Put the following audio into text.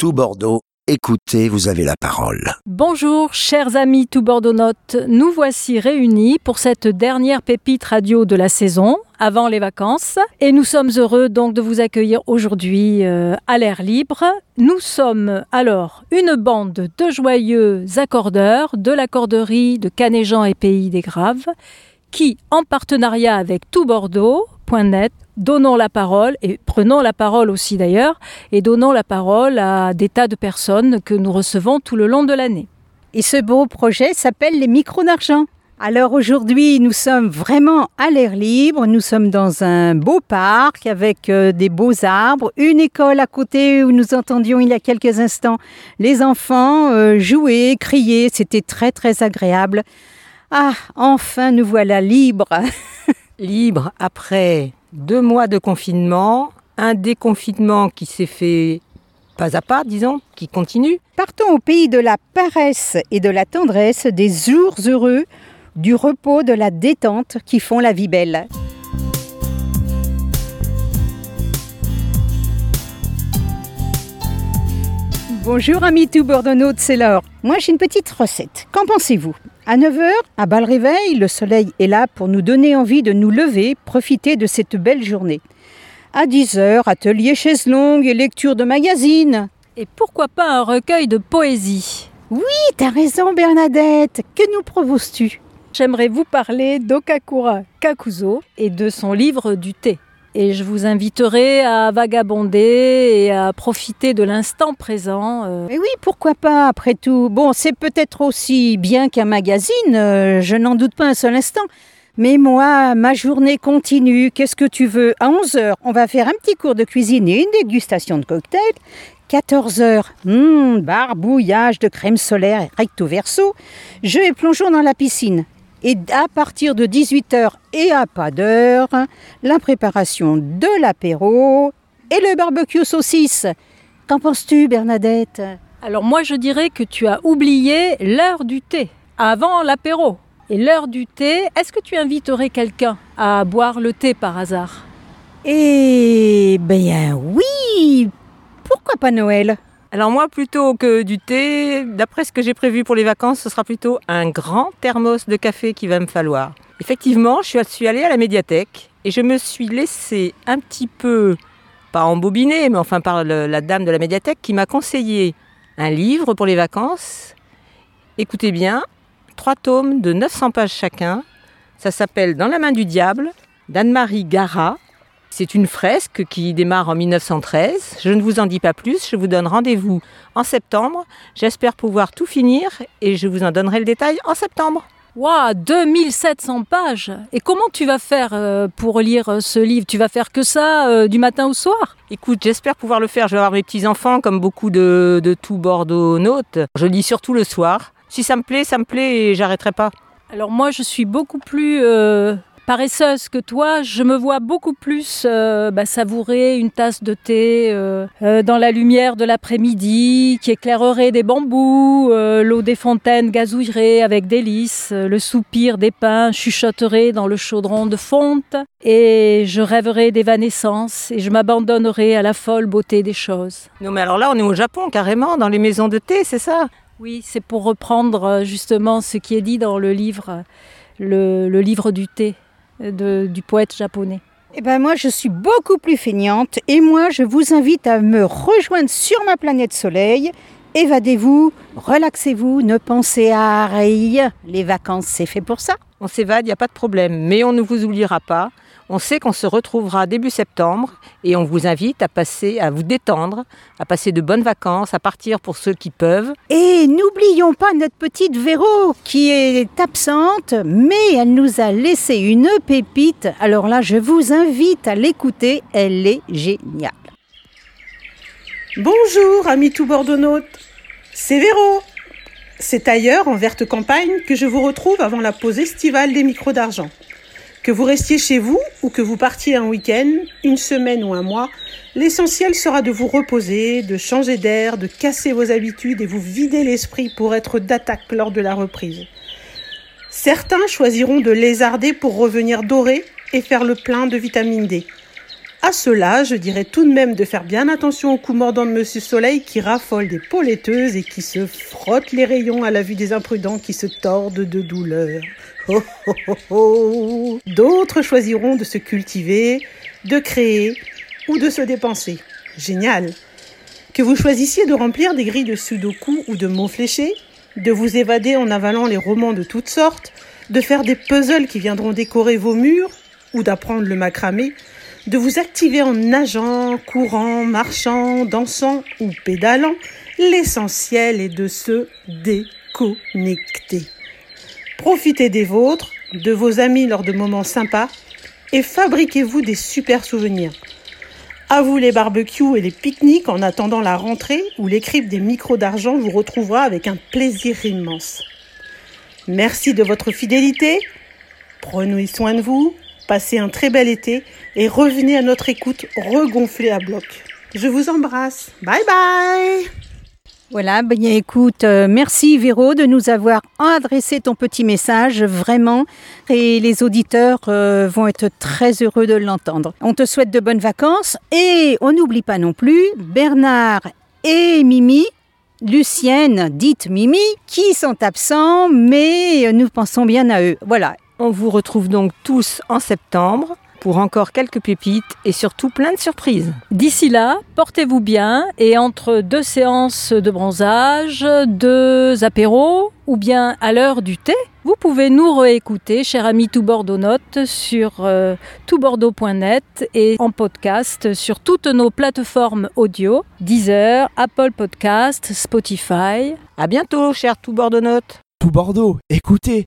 tout Bordeaux. Écoutez, vous avez la parole. Bonjour, chers amis tout Bordeaux-Notes. Nous voici réunis pour cette dernière pépite radio de la saison, avant les vacances. Et nous sommes heureux donc de vous accueillir aujourd'hui euh, à l'air libre. Nous sommes alors une bande de joyeux accordeurs de l'accorderie de Canéjean et Pays des Graves qui, en partenariat avec tout Bordeaux.net, donnons la parole, et prenons la parole aussi d'ailleurs, et donnons la parole à des tas de personnes que nous recevons tout le long de l'année. Et ce beau projet s'appelle les micros d'argent. Alors aujourd'hui, nous sommes vraiment à l'air libre, nous sommes dans un beau parc avec euh, des beaux arbres, une école à côté où nous entendions il y a quelques instants les enfants euh, jouer, crier, c'était très très agréable. Ah, enfin nous voilà libres. libres après deux mois de confinement, un déconfinement qui s'est fait pas à pas, disons, qui continue. Partons au pays de la paresse et de la tendresse, des jours heureux, du repos, de la détente qui font la vie belle. Bonjour amis tout Bordeaux, c'est Laure. Moi j'ai une petite recette. Qu'en pensez-vous? À 9h, à bas le réveil, le soleil est là pour nous donner envie de nous lever, profiter de cette belle journée. À 10h, atelier chaise longue et lecture de magazines. Et pourquoi pas un recueil de poésie? Oui, t'as raison Bernadette. Que nous proposes-tu J'aimerais vous parler d'Okakura Kakuzo et de son livre du thé et je vous inviterai à vagabonder et à profiter de l'instant présent. Euh. Mais oui, pourquoi pas, après tout. Bon, c'est peut-être aussi bien qu'un magazine, euh, je n'en doute pas un seul instant. Mais moi, ma journée continue. Qu'est-ce que tu veux? À 11h, on va faire un petit cours de cuisine et une dégustation de cocktail. 14h, hmm, barbouillage de crème solaire recto verso. Jeu et plongeons dans la piscine. Et à partir de 18h et à pas d'heure, la préparation de l'apéro et le barbecue saucisse. Qu'en penses-tu, Bernadette? Alors moi, je dirais que tu as oublié l'heure du thé, avant l'apéro. Et l'heure du thé, est-ce que tu inviterais quelqu'un à boire le thé par hasard? Eh bien oui Pourquoi pas Noël? Alors moi, plutôt que du thé, d'après ce que j'ai prévu pour les vacances, ce sera plutôt un grand thermos de café qui va me falloir. Effectivement, je suis allée à la médiathèque et je me suis laissée un petit peu, pas embobiner, mais enfin par la dame de la médiathèque qui m'a conseillé un livre pour les vacances. Écoutez bien, trois tomes de 900 pages chacun. Ça s'appelle Dans la main du diable d'Anne-Marie Gara c'est une fresque qui démarre en 1913. Je ne vous en dis pas plus, je vous donne rendez-vous en septembre. J'espère pouvoir tout finir et je vous en donnerai le détail en septembre. Waouh, 2700 pages Et comment tu vas faire euh, pour lire euh, ce livre? Tu vas faire que ça euh, du matin au soir? Écoute, j'espère pouvoir le faire. Je vais avoir mes petits-enfants comme beaucoup de, de tout Bordeaux notes. Je lis surtout le soir. Si ça me plaît, ça me plaît et j'arrêterai pas. Alors moi, je suis beaucoup plus paresseuse que toi, je me vois beaucoup plus euh, bah, savourer une tasse de thé euh, euh, dans la lumière de l'après-midi qui éclairerait des bambous, l'eau des fontaines gazouillerait avec délices, le soupir des pins chuchoterait dans le chaudron de fonte, et je rêverais d'évanescence et je m'abandonnerais à la folle beauté des choses. Non mais alors là, on est au Japon carrément, dans les maisons de thé, c'est ça? Oui, c'est pour reprendre justement ce qui est dit dans le livre, le livre du thé du poète japonais eh ben moi, je suis beaucoup plus feignante et moi, je vous invite à me rejoindre sur ma planète Soleil. Évadez-vous, relaxez-vous, ne pensez à rien. Les vacances, c'est fait pour ça. On s'évade, il n'y a pas de problème, mais on ne vous oubliera pas. On sait qu'on se retrouvera début septembre et on vous invite à passer, à vous détendre, à passer de bonnes vacances, à partir pour ceux qui peuvent. Et n'oublions pas notre petite Véro qui est absente, mais elle nous a laissé une pépite. Alors là, je vous invite à l'écouter, elle est géniale. Bonjour, amis tout bordeaux c'est Véro. C'est ailleurs, en verte campagne, que je vous retrouve avant la pause estivale des micros d'argent. Que vous restiez chez vous ou que vous partiez un week-end, une semaine ou un mois, l'essentiel sera de vous reposer, de changer d'air, de casser vos habitudes et vous vider l'esprit pour être d'attaque lors de la reprise. Certains choisiront de lézarder pour revenir dorés et faire le plein de vitamine D. À cela, je dirais tout de même de faire bien attention au coup mordant de Monsieur Soleil qui raffole des peaux laiteuses et qui se frotte les rayons à la vue des imprudents qui se tordent de douleur. Oh, oh, oh. D'autres choisiront de se cultiver, de créer ou de se dépenser. Génial. Que vous choisissiez de remplir des grilles de sudoku ou de mots fléchés, de vous évader en avalant les romans de toutes sortes, de faire des puzzles qui viendront décorer vos murs ou d'apprendre le macramé, de vous activer en nageant, courant, marchant, dansant ou pédalant, l'essentiel est de se déconnecter. Profitez des vôtres, de vos amis lors de moments sympas et fabriquez-vous des super souvenirs. À vous les barbecues et les pique-niques en attendant la rentrée où l'écripe des micros d'argent vous retrouvera avec un plaisir immense. Merci de votre fidélité. Prenez soin de vous, passez un très bel été et revenez à notre écoute regonflée à bloc. Je vous embrasse. Bye bye Voilà, ben écoute, euh, merci Véro de nous avoir adressé ton petit message, vraiment, et les auditeurs euh, vont être très heureux de l'entendre. On te souhaite de bonnes vacances et on n'oublie pas non plus Bernard et Mimi, Lucienne, dite Mimi, qui sont absents, mais nous pensons bien à eux. Voilà. On vous retrouve donc tous en septembre pour encore quelques pépites et surtout plein de surprises. D'ici là, portez-vous bien et entre deux séances de bronzage, deux apéros ou bien à l'heure du thé, vous pouvez nous réécouter, cher ami Tout Bordeaux Note, sur euh, toutbordeaux.net et en podcast sur toutes nos plateformes audio, Deezer, Apple Podcast, Spotify. À bientôt, cher Tout Bordeaux Note. Tout Bordeaux, écoutez,